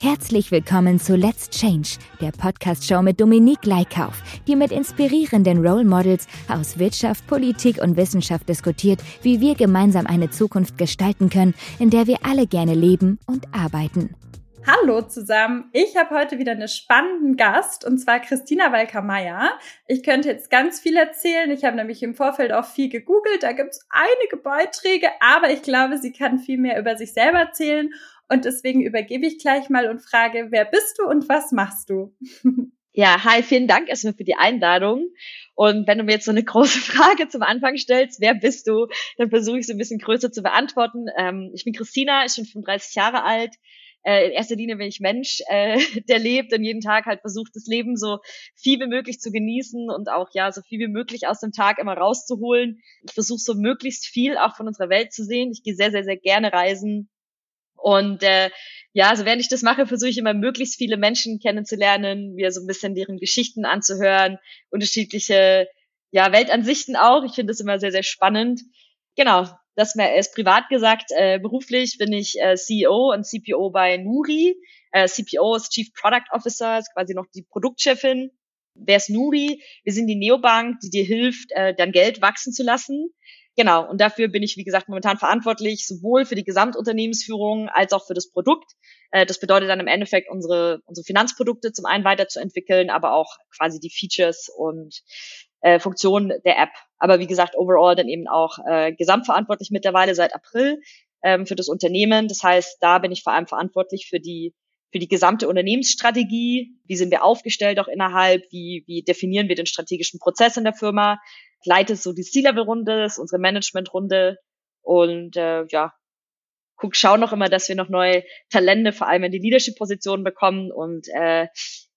Herzlich willkommen zu Let's Change, der Podcast-Show mit Dominique Leikauf, die mit inspirierenden Role Models aus Wirtschaft, Politik und Wissenschaft diskutiert, wie wir gemeinsam eine Zukunft gestalten können, in der wir alle gerne leben und arbeiten. Hallo zusammen. Ich habe heute wieder einen spannenden Gast und zwar Christina Walker-Meyer. Ich könnte jetzt ganz viel erzählen. Ich habe nämlich im Vorfeld auch viel gegoogelt. Da gibt es einige Beiträge, aber ich glaube, sie kann viel mehr über sich selber erzählen und deswegen übergebe ich gleich mal und frage, wer bist du und was machst du? Ja, hi, vielen Dank erstmal für die Einladung. Und wenn du mir jetzt so eine große Frage zum Anfang stellst, wer bist du, dann versuche ich so ein bisschen größer zu beantworten. Ähm, ich bin Christina, ich bin 35 Jahre alt. Äh, in erster Linie bin ich Mensch, äh, der lebt und jeden Tag halt versucht, das Leben so viel wie möglich zu genießen und auch ja so viel wie möglich aus dem Tag immer rauszuholen. Ich versuche so möglichst viel auch von unserer Welt zu sehen. Ich gehe sehr, sehr, sehr gerne reisen und äh, ja, also während ich das mache, versuche ich immer möglichst viele Menschen kennenzulernen, mir so ein bisschen deren Geschichten anzuhören, unterschiedliche ja, Weltansichten auch. Ich finde das immer sehr, sehr spannend. Genau, das mir erst privat gesagt. Äh, beruflich bin ich äh, CEO und CPO bei Nuri. Äh, CPO ist Chief Product Officer, ist quasi noch die Produktchefin. Wer ist Nuri? Wir sind die Neobank, die dir hilft, äh, dein Geld wachsen zu lassen. Genau, und dafür bin ich, wie gesagt, momentan verantwortlich, sowohl für die Gesamtunternehmensführung als auch für das Produkt. Äh, das bedeutet dann im Endeffekt, unsere, unsere Finanzprodukte zum einen weiterzuentwickeln, aber auch quasi die Features und äh, Funktionen der App. Aber wie gesagt, overall dann eben auch äh, gesamtverantwortlich mittlerweile seit April ähm, für das Unternehmen. Das heißt, da bin ich vor allem verantwortlich für die für die gesamte Unternehmensstrategie. Wie sind wir aufgestellt auch innerhalb? Wie, wie definieren wir den strategischen Prozess in der Firma? Leite so die C-Level-Runde, unsere Management-Runde und äh, ja, guck, schau noch immer, dass wir noch neue Talente, vor allem in die Leadership-Positionen bekommen und äh,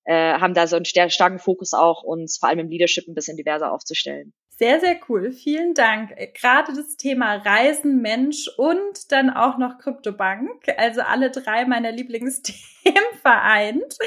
äh, haben da so einen starken Fokus auch, uns vor allem im Leadership ein bisschen diverser aufzustellen. Sehr, sehr cool. Vielen Dank. Gerade das Thema Reisen, Mensch und dann auch noch Kryptobank. Also alle drei meiner Lieblingsthemen vereint.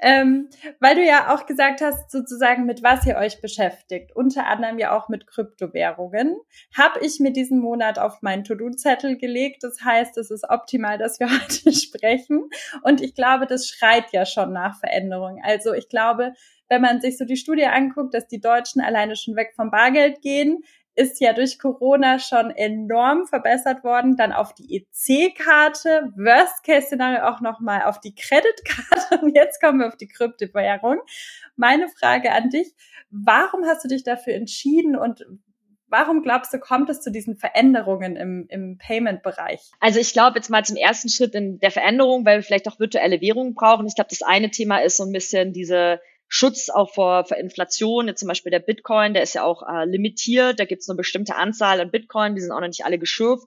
Ähm, weil du ja auch gesagt hast, sozusagen, mit was ihr euch beschäftigt. Unter anderem ja auch mit Kryptowährungen. Habe ich mir diesen Monat auf meinen To-Do-Zettel gelegt. Das heißt, es ist optimal, dass wir heute sprechen. Und ich glaube, das schreit ja schon nach Veränderung. Also ich glaube, wenn man sich so die Studie anguckt, dass die Deutschen alleine schon weg vom Bargeld gehen, ist ja durch Corona schon enorm verbessert worden. Dann auf die EC-Karte, Worst-Case-Szenario auch nochmal auf die Kreditkarte und jetzt kommen wir auf die Kryptowährung. Meine Frage an dich, warum hast du dich dafür entschieden und Warum glaubst du, kommt es zu diesen Veränderungen im, im Payment-Bereich? Also ich glaube jetzt mal zum ersten Schritt in der Veränderung, weil wir vielleicht auch virtuelle Währungen brauchen. Ich glaube, das eine Thema ist so ein bisschen diese Schutz auch vor, vor Inflation. Jetzt zum Beispiel der Bitcoin, der ist ja auch äh, limitiert. Da gibt es eine bestimmte Anzahl an Bitcoin, die sind auch noch nicht alle geschürft.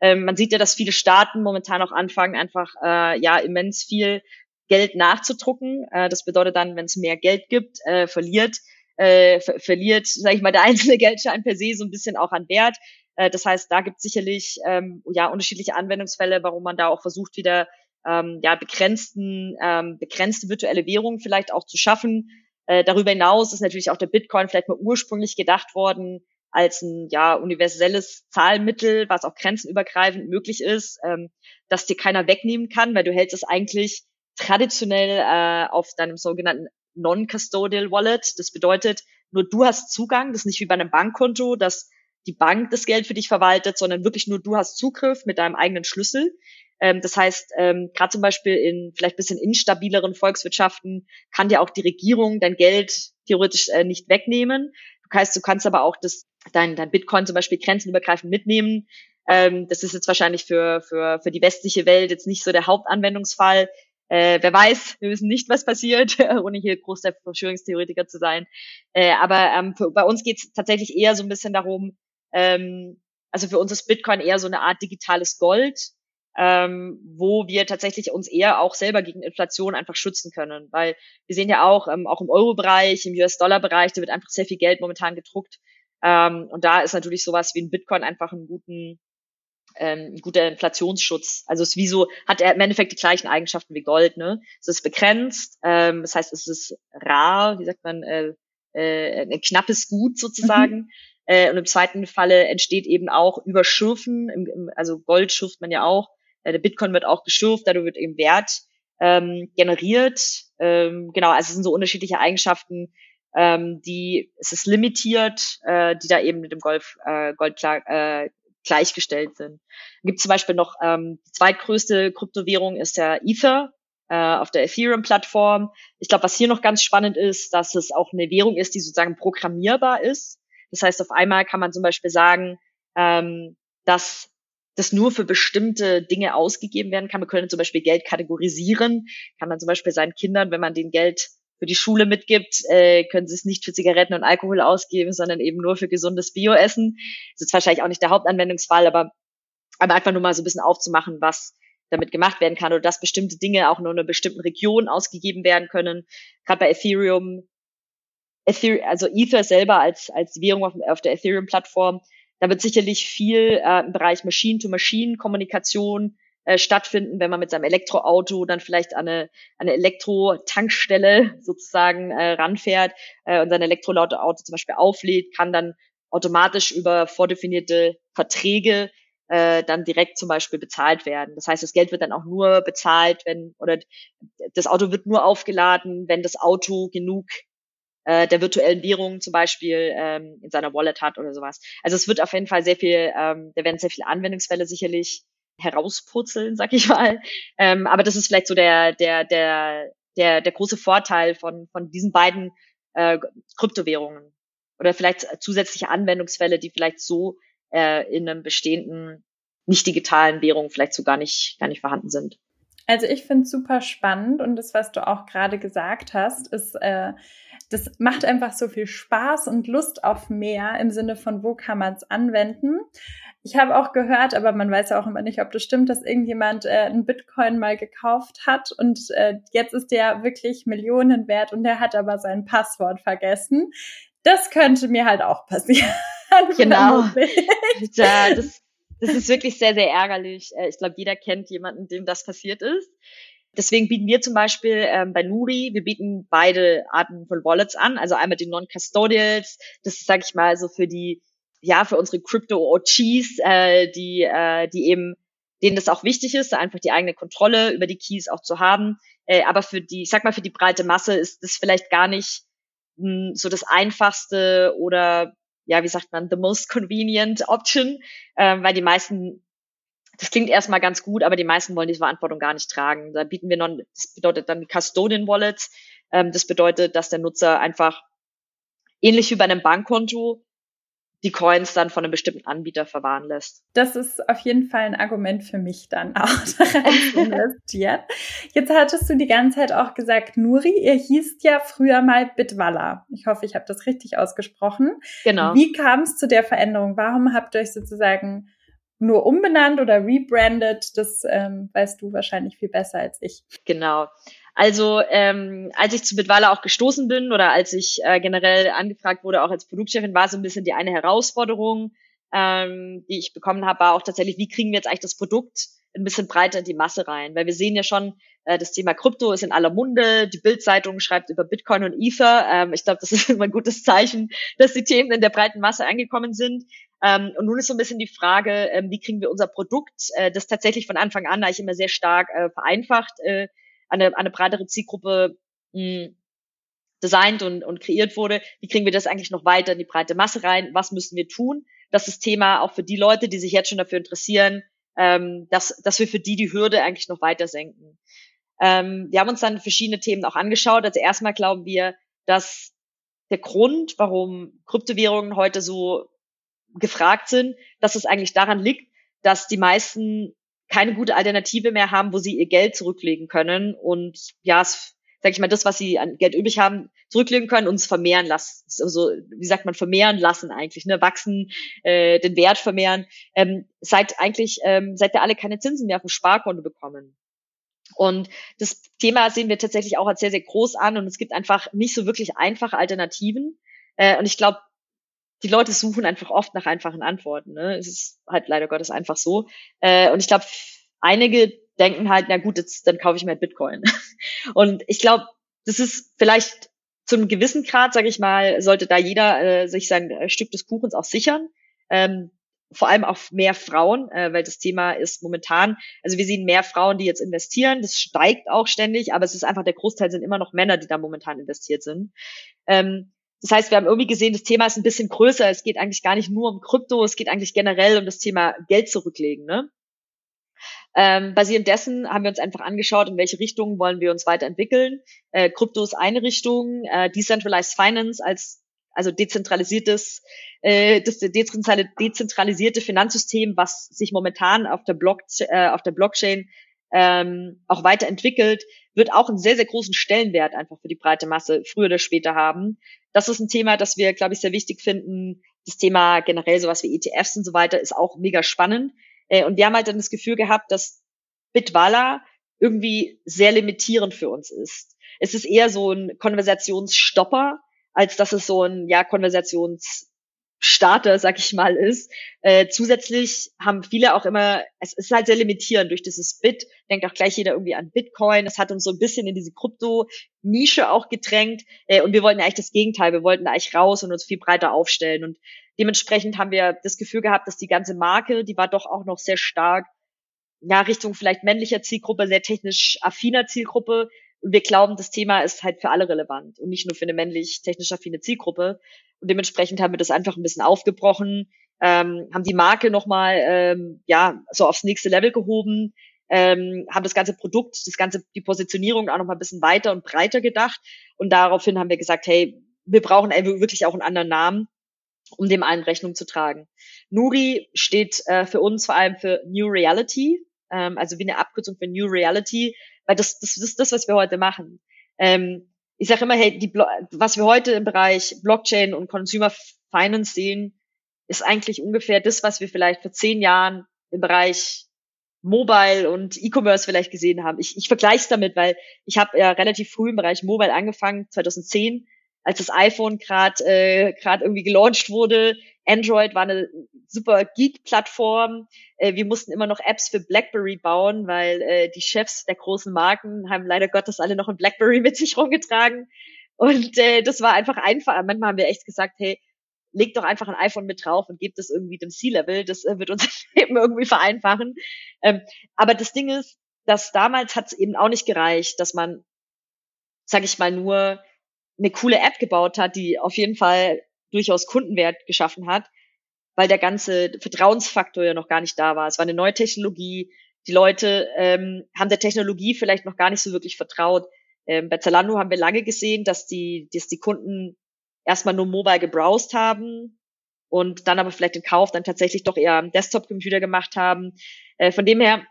Ähm, man sieht ja, dass viele Staaten momentan auch anfangen, einfach äh, ja immens viel Geld nachzudrucken. Äh, das bedeutet dann, wenn es mehr Geld gibt, äh, verliert äh, ver verliert, sage ich mal, der einzelne Geldschein per se so ein bisschen auch an Wert. Äh, das heißt, da gibt es sicherlich ähm, ja unterschiedliche Anwendungsfälle, warum man da auch versucht, wieder ähm, ja, begrenzten, ähm, begrenzte virtuelle Währung vielleicht auch zu schaffen. Äh, darüber hinaus ist natürlich auch der Bitcoin vielleicht mal ursprünglich gedacht worden als ein ja universelles Zahlmittel, was auch grenzenübergreifend möglich ist, ähm, dass dir keiner wegnehmen kann, weil du hältst es eigentlich traditionell äh, auf deinem sogenannten Non-Custodial Wallet. Das bedeutet, nur du hast Zugang, das ist nicht wie bei einem Bankkonto, dass die Bank das Geld für dich verwaltet, sondern wirklich nur du hast Zugriff mit deinem eigenen Schlüssel. Ähm, das heißt, ähm, gerade zum Beispiel in vielleicht bisschen instabileren Volkswirtschaften kann dir auch die Regierung dein Geld theoretisch äh, nicht wegnehmen. Du heißt, du kannst aber auch das, dein, dein Bitcoin zum Beispiel grenzenübergreifend mitnehmen. Ähm, das ist jetzt wahrscheinlich für, für, für die westliche Welt jetzt nicht so der Hauptanwendungsfall. Äh, wer weiß, wir wissen nicht, was passiert, ohne hier groß der Verschwörungstheoretiker zu sein. Äh, aber ähm, für, bei uns geht es tatsächlich eher so ein bisschen darum, ähm, also für uns ist Bitcoin eher so eine Art digitales Gold ähm, wo wir tatsächlich uns eher auch selber gegen Inflation einfach schützen können. Weil wir sehen ja auch, ähm, auch im Euro-Bereich, im US-Dollar-Bereich, da wird einfach sehr viel Geld momentan gedruckt. Ähm, und da ist natürlich sowas wie ein Bitcoin einfach einen guten, ähm, guter Inflationsschutz. Also es ist wie so, hat er im Endeffekt die gleichen Eigenschaften wie Gold, ne? Es ist begrenzt, ähm, das heißt, es ist rar, wie sagt man, äh, äh, ein knappes Gut sozusagen. Mhm. Äh, und im zweiten Falle entsteht eben auch über Schürfen, im, im, also Gold schürft man ja auch, der Bitcoin wird auch geschürft, dadurch wird eben Wert ähm, generiert. Ähm, genau, also es sind so unterschiedliche Eigenschaften, ähm, die es ist limitiert, äh, die da eben mit dem Golf, äh, Gold klar, äh, gleichgestellt sind. Gibt zum Beispiel noch ähm, die zweitgrößte Kryptowährung ist der Ether äh, auf der Ethereum-Plattform. Ich glaube, was hier noch ganz spannend ist, dass es auch eine Währung ist, die sozusagen programmierbar ist. Das heißt, auf einmal kann man zum Beispiel sagen, ähm, dass das nur für bestimmte Dinge ausgegeben werden kann. Man könnte zum Beispiel Geld kategorisieren. Kann man zum Beispiel seinen Kindern, wenn man den Geld für die Schule mitgibt, äh, können sie es nicht für Zigaretten und Alkohol ausgeben, sondern eben nur für gesundes Bioessen. Das ist wahrscheinlich auch nicht der Hauptanwendungsfall, aber, aber einfach nur mal so ein bisschen aufzumachen, was damit gemacht werden kann oder dass bestimmte Dinge auch nur in einer bestimmten Region ausgegeben werden können. Gerade bei Ethereum, Ether, also Ether selber als, als Währung auf, auf der Ethereum-Plattform, da wird sicherlich viel äh, im Bereich Machine-to-Machine-Kommunikation äh, stattfinden, wenn man mit seinem Elektroauto dann vielleicht an eine, eine Elektro-Tankstelle sozusagen äh, ranfährt äh, und sein Elektroauto zum Beispiel auflädt, kann dann automatisch über vordefinierte Verträge äh, dann direkt zum Beispiel bezahlt werden. Das heißt, das Geld wird dann auch nur bezahlt, wenn oder das Auto wird nur aufgeladen, wenn das Auto genug äh, der virtuellen Währung zum Beispiel ähm, in seiner Wallet hat oder sowas. Also es wird auf jeden Fall sehr viel, ähm, da werden sehr viele Anwendungsfälle sicherlich herausputzeln, sag ich mal. Ähm, aber das ist vielleicht so der, der, der, der, der große Vorteil von, von diesen beiden äh, Kryptowährungen. Oder vielleicht zusätzliche Anwendungsfälle, die vielleicht so äh, in einem bestehenden nicht digitalen Währung vielleicht so gar nicht, gar nicht vorhanden sind. Also ich finde es super spannend und das, was du auch gerade gesagt hast, ist, äh, das macht einfach so viel Spaß und Lust auf mehr im Sinne von, wo kann man es anwenden. Ich habe auch gehört, aber man weiß ja auch immer nicht, ob das stimmt, dass irgendjemand äh, einen Bitcoin mal gekauft hat und äh, jetzt ist der wirklich Millionen wert und der hat aber sein Passwort vergessen. Das könnte mir halt auch passieren. Genau. ja, das, das ist wirklich sehr, sehr ärgerlich. Äh, ich glaube, jeder kennt jemanden, dem das passiert ist. Deswegen bieten wir zum Beispiel ähm, bei Nuri, wir bieten beide Arten von Wallets an. Also einmal die Non-Custodials, das ist, sage ich mal, so für die ja, für unsere Crypto-OGs, äh, die, äh, die eben, denen das auch wichtig ist, einfach die eigene Kontrolle über die Keys auch zu haben. Äh, aber für die, ich sag mal, für die breite Masse ist das vielleicht gar nicht mh, hm, so das einfachste oder ja, wie sagt man, the most convenient option, äh, weil die meisten, das klingt erstmal ganz gut, aber die meisten wollen diese Verantwortung gar nicht tragen. Da bieten wir noch, das bedeutet dann Custodian Wallets. Ähm, das bedeutet, dass der Nutzer einfach ähnlich wie bei einem Bankkonto die Coins dann von einem bestimmten Anbieter verwahren lässt. Das ist auf jeden Fall ein Argument für mich dann auch daran zu investieren. Jetzt hattest du die ganze Zeit auch gesagt, Nuri, ihr hießt ja früher mal Bitwalla. Ich hoffe, ich habe das richtig ausgesprochen. Genau. Wie kam es zu der Veränderung? Warum habt ihr euch sozusagen nur umbenannt oder rebrandet? Das ähm, weißt du wahrscheinlich viel besser als ich. Genau. Also ähm, als ich zu Bitwala auch gestoßen bin oder als ich äh, generell angefragt wurde, auch als Produktchefin, war so ein bisschen die eine Herausforderung, ähm, die ich bekommen habe, war auch tatsächlich, wie kriegen wir jetzt eigentlich das Produkt ein bisschen breiter in die Masse rein? Weil wir sehen ja schon, äh, das Thema Krypto ist in aller Munde, die Bildzeitung schreibt über Bitcoin und Ether. Ähm, ich glaube, das ist immer ein gutes Zeichen, dass die Themen in der breiten Masse angekommen sind. Ähm, und nun ist so ein bisschen die Frage, ähm, wie kriegen wir unser Produkt, äh, das tatsächlich von Anfang an eigentlich immer sehr stark äh, vereinfacht, äh, eine, eine breitere Zielgruppe mh, hm, designt und, und kreiert wurde. Wie kriegen wir das eigentlich noch weiter in die breite Masse rein? Was müssen wir tun? Das ist Thema auch für die Leute, die sich jetzt schon dafür interessieren, ähm, dass, dass wir für die die Hürde eigentlich noch weiter senken. Ähm, wir haben uns dann verschiedene Themen auch angeschaut. Also erstmal glauben wir, dass der Grund, warum Kryptowährungen heute so gefragt sind, dass es eigentlich daran liegt, dass die meisten keine gute Alternative mehr haben, wo sie ihr Geld zurücklegen können und ja, sag ich mal, das, was sie an Geld übrig haben, zurücklegen können und es vermehren lassen. Also, wie sagt man, vermehren lassen eigentlich, ne? Wachsen, äh, den Wert vermehren. Ähm, seit eigentlich, ähm, seit wir alle keine Zinsen mehr auf dem Sparkonto bekommen. Und das Thema sehen wir tatsächlich auch als sehr, sehr groß an und es gibt einfach nicht so wirklich einfache Alternativen. Äh, und ich glaube, die Leute suchen einfach oft nach einfachen Antworten. Ne? Es ist halt leider Gottes einfach so. Äh, und ich glaube, einige denken halt, na gut, jetzt, dann kaufe ich mir halt Bitcoin. und ich glaube, das ist vielleicht zu einem gewissen Grad, sage ich mal, sollte da jeder äh, sich sein äh, Stück des Kuchens auch sichern. Ähm, vor allem auch mehr Frauen, äh, weil das Thema ist momentan, also wir sehen mehr Frauen, die jetzt investieren, das steigt auch ständig, aber es ist einfach, der Großteil sind immer noch Männer, die da momentan investiert sind. Ähm, das heißt, wir haben irgendwie gesehen, das Thema ist ein bisschen größer. Es geht eigentlich gar nicht nur um Krypto, es geht eigentlich generell um das Thema Geld zurücklegen. Ne? Ähm, basierend dessen haben wir uns einfach angeschaut, in welche Richtung wollen wir uns weiterentwickeln. Äh, Krypto ist eine Richtung, äh, Decentralized Finance als also dezentralisiertes, äh, das dezentralisierte Finanzsystem, was sich momentan auf der, Block, äh, auf der Blockchain ähm, auch weiterentwickelt, wird auch einen sehr, sehr großen Stellenwert einfach für die breite Masse früher oder später haben. Das ist ein Thema, das wir, glaube ich, sehr wichtig finden. Das Thema generell sowas wie ETFs und so weiter ist auch mega spannend. Äh, und wir haben halt dann das Gefühl gehabt, dass Bitwala irgendwie sehr limitierend für uns ist. Es ist eher so ein Konversationsstopper, als dass es so ein ja Konversations Starter, sag ich mal, ist. Äh, zusätzlich haben viele auch immer, es ist halt sehr limitierend durch dieses Bit, denkt auch gleich jeder irgendwie an Bitcoin. Es hat uns so ein bisschen in diese Krypto-Nische auch gedrängt. Äh, und wir wollten eigentlich das Gegenteil. Wir wollten eigentlich raus und uns viel breiter aufstellen. Und dementsprechend haben wir das Gefühl gehabt, dass die ganze Marke, die war doch auch noch sehr stark, ja, Richtung vielleicht männlicher Zielgruppe, sehr technisch affiner Zielgruppe. Und wir glauben, das Thema ist halt für alle relevant und nicht nur für eine männlich technisch affine Zielgruppe. Und dementsprechend haben wir das einfach ein bisschen aufgebrochen, ähm, haben die Marke nochmal ähm, ja, so aufs nächste Level gehoben, ähm, haben das ganze Produkt, das ganze, die Positionierung auch nochmal ein bisschen weiter und breiter gedacht. Und daraufhin haben wir gesagt, hey, wir brauchen wirklich auch einen anderen Namen, um dem allen Rechnung zu tragen. Nuri steht äh, für uns vor allem für New Reality, ähm, also wie eine Abkürzung für New Reality, weil das, das, das ist das, was wir heute machen. Ähm, ich sage immer, hey, die, was wir heute im Bereich Blockchain und Consumer Finance sehen, ist eigentlich ungefähr das, was wir vielleicht vor zehn Jahren im Bereich Mobile und E-Commerce vielleicht gesehen haben. Ich, ich vergleiche es damit, weil ich habe ja relativ früh im Bereich Mobile angefangen, 2010, als das iPhone gerade äh, grad irgendwie gelauncht wurde. Android war eine super Geek-Plattform. Äh, wir mussten immer noch Apps für BlackBerry bauen, weil äh, die Chefs der großen Marken haben leider Gottes alle noch ein BlackBerry mit sich rumgetragen. Und äh, das war einfach einfach. Manchmal haben wir echt gesagt, hey, leg doch einfach ein iPhone mit drauf und gebt das irgendwie dem C-Level. Das äh, wird unser Leben irgendwie vereinfachen. Ähm, aber das Ding ist, dass damals hat es eben auch nicht gereicht, dass man, sag ich mal, nur eine coole App gebaut hat, die auf jeden Fall durchaus Kundenwert geschaffen hat, weil der ganze Vertrauensfaktor ja noch gar nicht da war. Es war eine neue Technologie. Die Leute ähm, haben der Technologie vielleicht noch gar nicht so wirklich vertraut. Ähm, bei Zalando haben wir lange gesehen, dass die, dass die Kunden erstmal nur mobile gebrowst haben und dann aber vielleicht den Kauf dann tatsächlich doch eher am Desktop-Computer gemacht haben. Äh, von dem her,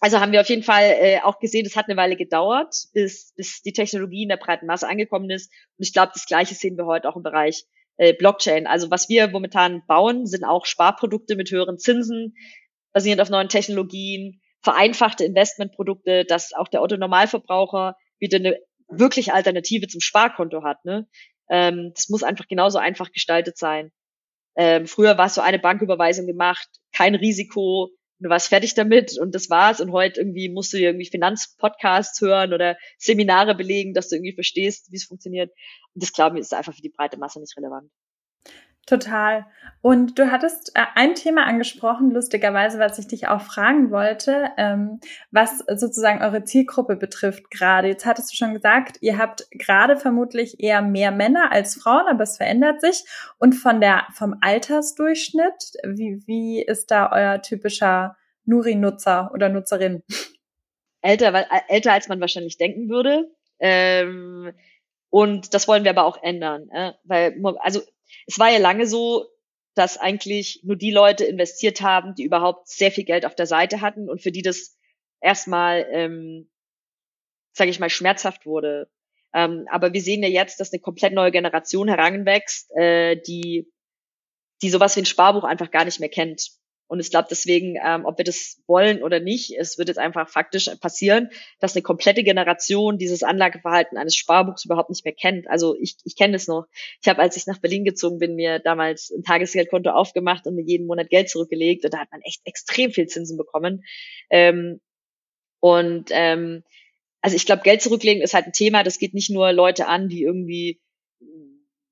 also haben wir auf jeden Fall äh, auch gesehen, es hat eine Weile gedauert, bis, bis die Technologie in der breiten Masse angekommen ist. Und ich glaube, das Gleiche sehen wir heute auch im Bereich Blockchain. Also was wir momentan bauen, sind auch Sparprodukte mit höheren Zinsen, basierend auf neuen Technologien, vereinfachte Investmentprodukte, dass auch der Otto-Normalverbraucher wieder eine wirklich Alternative zum Sparkonto hat. Ne? Ähm, das muss einfach genauso einfach gestaltet sein. Ähm, früher war es so eine Banküberweisung gemacht, kein Risiko, du warst fertig damit und das war's. Und heute irgendwie musst du dir irgendwie Finanzpodcasts hören oder Seminare belegen, dass du irgendwie verstehst, wie es funktioniert. Und das glaube ich ist einfach für die breite Masse nicht relevant. Total. Und du hattest äh, ein Thema angesprochen, lustigerweise, was ich dich auch fragen wollte, ähm, was sozusagen eure Zielgruppe betrifft gerade. Jetzt hattest du schon gesagt, ihr habt gerade vermutlich eher mehr Männer als Frauen, aber es verändert sich. Und von der, vom Altersdurchschnitt, wie, wie ist da euer typischer Nuri-Nutzer oder Nutzerin? Älter, äh, älter als man wahrscheinlich denken würde. Ähm, und das wollen wir aber auch ändern, äh, weil, also es war ja lange so, dass eigentlich nur die Leute investiert haben, die überhaupt sehr viel Geld auf der Seite hatten und für die das erstmal, ähm, sage ich mal, schmerzhaft wurde. Ähm, aber wir sehen ja jetzt, dass eine komplett neue Generation heranwächst, äh, die, die sowas wie ein Sparbuch einfach gar nicht mehr kennt. Und ich glaube deswegen, ähm, ob wir das wollen oder nicht, es wird jetzt einfach faktisch passieren, dass eine komplette Generation dieses Anlageverhalten eines Sparbuchs überhaupt nicht mehr kennt. Also ich, ich kenne es noch. Ich habe, als ich nach Berlin gezogen bin, mir damals ein Tagesgeldkonto aufgemacht und mir jeden Monat Geld zurückgelegt. Und da hat man echt extrem viel Zinsen bekommen. Ähm, und ähm, also ich glaube, Geld zurücklegen ist halt ein Thema, das geht nicht nur Leute an, die irgendwie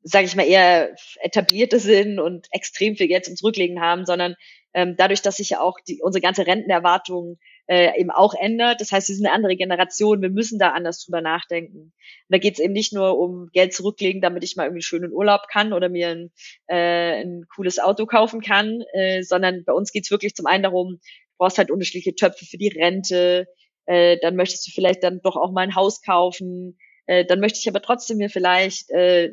sage ich mal, eher etablierte sind und extrem viel Geld zum Zurücklegen haben, sondern ähm, dadurch, dass sich ja auch die, unsere ganze Rentenerwartung äh, eben auch ändert. Das heißt, wir sind eine andere Generation, wir müssen da anders drüber nachdenken. Und da geht es eben nicht nur um Geld zurücklegen, damit ich mal irgendwie schön in Urlaub kann oder mir ein, äh, ein cooles Auto kaufen kann, äh, sondern bei uns geht es wirklich zum einen darum, du brauchst halt unterschiedliche Töpfe für die Rente, äh, dann möchtest du vielleicht dann doch auch mal ein Haus kaufen, äh, dann möchte ich aber trotzdem mir vielleicht äh,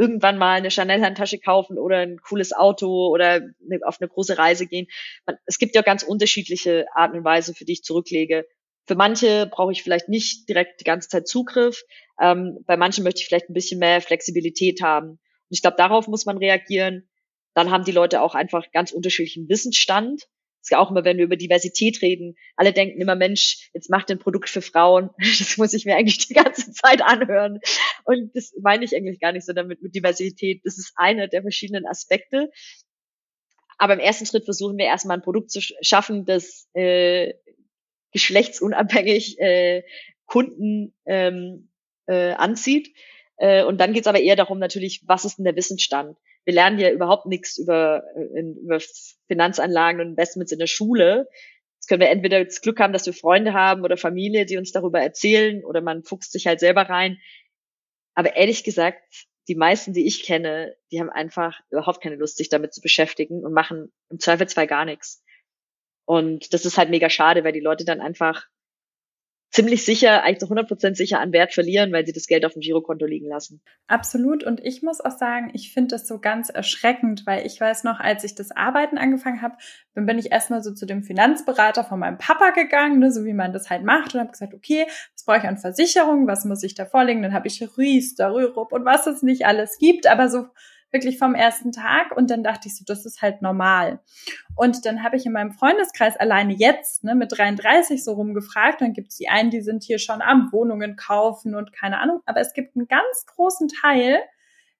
irgendwann mal eine Chanel-Handtasche kaufen oder ein cooles Auto oder auf eine große Reise gehen. Man, es gibt ja ganz unterschiedliche Arten und Weise, für die ich zurücklege. Für manche brauche ich vielleicht nicht direkt die ganze Zeit Zugriff. Ähm, bei manchen möchte ich vielleicht ein bisschen mehr Flexibilität haben. Und ich glaube, darauf muss man reagieren. Dann haben die Leute auch einfach ganz unterschiedlichen Wissensstand ist ja auch immer, wenn wir über Diversität reden, alle denken immer, Mensch, jetzt macht ein Produkt für Frauen. Das muss ich mir eigentlich die ganze Zeit anhören. Und das meine ich eigentlich gar nicht so damit mit Diversität. Das ist einer der verschiedenen Aspekte. Aber im ersten Schritt versuchen wir erstmal ein Produkt zu schaffen, das äh, geschlechtsunabhängig äh, Kunden ähm, äh, anzieht. Äh, und dann geht es aber eher darum, natürlich, was ist denn der Wissensstand? Wir lernen ja überhaupt nichts über, äh, über Finanzanlagen und Investments in der Schule. Jetzt können wir entweder das Glück haben, dass wir Freunde haben oder Familie, die uns darüber erzählen, oder man fuchst sich halt selber rein. Aber ehrlich gesagt, die meisten, die ich kenne, die haben einfach überhaupt keine Lust, sich damit zu beschäftigen und machen im Zweifelsfall gar nichts. Und das ist halt mega schade, weil die Leute dann einfach ziemlich sicher, eigentlich zu 100% sicher an Wert verlieren, weil sie das Geld auf dem Girokonto liegen lassen. Absolut. Und ich muss auch sagen, ich finde das so ganz erschreckend, weil ich weiß noch, als ich das Arbeiten angefangen habe, dann bin ich erstmal so zu dem Finanzberater von meinem Papa gegangen, ne, so wie man das halt macht und habe gesagt, okay, was brauche ich an Versicherungen, was muss ich da vorlegen? Dann habe ich Riester, Rürup und was es nicht alles gibt, aber so wirklich vom ersten Tag und dann dachte ich so, das ist halt normal. Und dann habe ich in meinem Freundeskreis alleine jetzt ne, mit 33 so rumgefragt, dann gibt es die einen, die sind hier schon am Wohnungen kaufen und keine Ahnung, aber es gibt einen ganz großen Teil,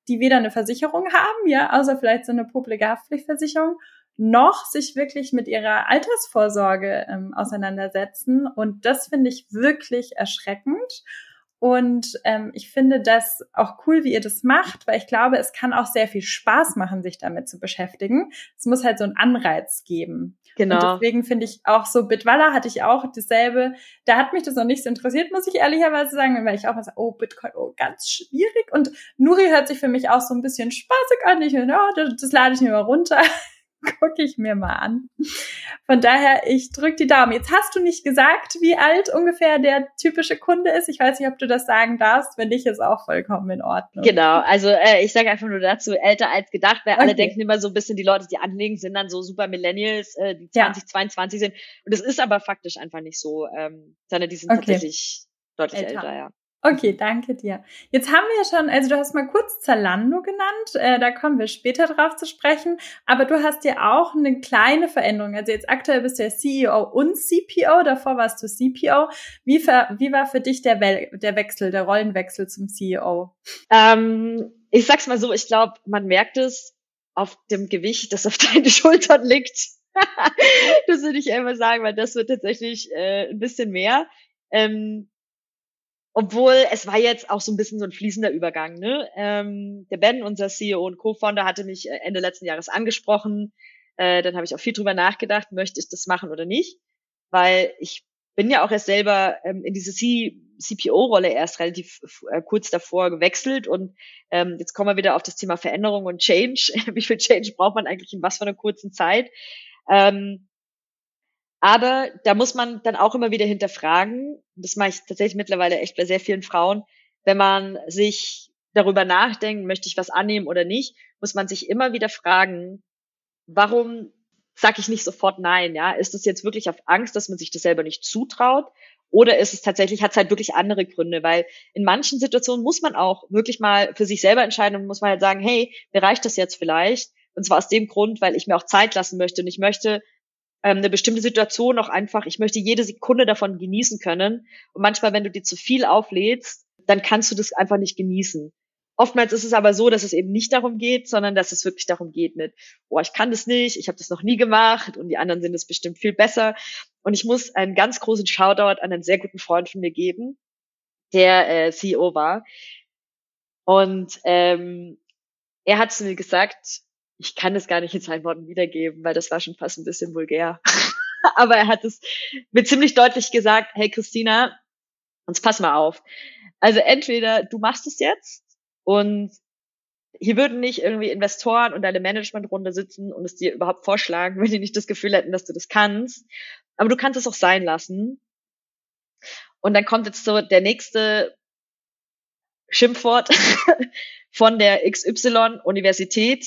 die weder eine Versicherung haben, ja, außer vielleicht so eine publike Haftpflichtversicherung, noch sich wirklich mit ihrer Altersvorsorge ähm, auseinandersetzen. Und das finde ich wirklich erschreckend. Und ähm, ich finde das auch cool, wie ihr das macht, weil ich glaube, es kann auch sehr viel Spaß machen, sich damit zu beschäftigen. Es muss halt so einen Anreiz geben. Genau. Und deswegen finde ich auch so, Bitwalla hatte ich auch dasselbe. Da hat mich das noch nicht so interessiert, muss ich ehrlicherweise sagen, weil ich auch was, oh, Bitcoin, oh, ganz schwierig. Und Nuri hört sich für mich auch so ein bisschen spaßig an. Ich, oh, das, das lade ich mir mal runter. gucke ich mir mal an. Von daher, ich drücke die Daumen. Jetzt hast du nicht gesagt, wie alt ungefähr der typische Kunde ist. Ich weiß nicht, ob du das sagen darfst. Wenn nicht, ist auch vollkommen in Ordnung. Genau, also äh, ich sage einfach nur dazu, älter als gedacht, weil okay. alle denken immer so ein bisschen, die Leute, die anlegen, sind dann so super Millennials, äh, die 20, ja. 22 sind. Und das ist aber faktisch einfach nicht so, ähm, sondern die sind okay. tatsächlich deutlich älter, älter ja. Okay, danke dir. Jetzt haben wir ja schon, also du hast mal kurz Zalando genannt, äh, da kommen wir später drauf zu sprechen, aber du hast ja auch eine kleine Veränderung. Also jetzt aktuell bist du ja CEO und CPO, davor warst du CPO. Wie, für, wie war für dich der, We der Wechsel, der Rollenwechsel zum CEO? Ähm, ich sag's mal so, ich glaube, man merkt es auf dem Gewicht, das auf deinen Schultern liegt. das würde ich einfach sagen, weil das wird tatsächlich äh, ein bisschen mehr. Ähm, obwohl es war jetzt auch so ein bisschen so ein fließender Übergang. Ne? Ähm, der Ben, unser CEO und Co-Founder, hatte mich äh, Ende letzten Jahres angesprochen. Äh, dann habe ich auch viel drüber nachgedacht, möchte ich das machen oder nicht, weil ich bin ja auch erst selber ähm, in diese CPO-Rolle erst relativ äh, kurz davor gewechselt und ähm, jetzt kommen wir wieder auf das Thema Veränderung und Change. Wie viel Change braucht man eigentlich in was für einer kurzen Zeit? Ähm, aber da muss man dann auch immer wieder hinterfragen, das mache ich tatsächlich mittlerweile echt bei sehr vielen Frauen, wenn man sich darüber nachdenkt, möchte ich was annehmen oder nicht, muss man sich immer wieder fragen, warum sage ich nicht sofort nein, ja? Ist das jetzt wirklich auf Angst, dass man sich das selber nicht zutraut? Oder ist es tatsächlich, hat es halt wirklich andere Gründe? Weil in manchen Situationen muss man auch wirklich mal für sich selber entscheiden und muss man halt sagen, hey, mir reicht das jetzt vielleicht Und zwar aus dem Grund, weil ich mir auch Zeit lassen möchte und ich möchte ähm, eine bestimmte Situation auch einfach, ich möchte jede Sekunde davon genießen können. Und manchmal, wenn du dir zu viel auflädst, dann kannst du das einfach nicht genießen. Oftmals ist es aber so, dass es eben nicht darum geht, sondern dass es wirklich darum geht mit, oh, ich kann das nicht, ich habe das noch nie gemacht und die anderen sind es bestimmt viel besser. Und ich muss einen ganz großen Shoutout an einen sehr guten Freund von mir geben, der äh, CEO war. Und ähm, er hat zu mir gesagt, ich kann das gar nicht in seinen Worten wiedergeben, weil das war schon fast ein bisschen vulgär. Aber er hat es mir ziemlich deutlich gesagt, hey Christina, uns pass mal auf. Also entweder du machst es jetzt und hier würden nicht irgendwie Investoren und deine Managementrunde sitzen und es dir überhaupt vorschlagen, wenn die nicht das Gefühl hätten, dass du das kannst. Aber du kannst es auch sein lassen. Und dann kommt jetzt so der nächste Schimpfwort von der XY-Universität,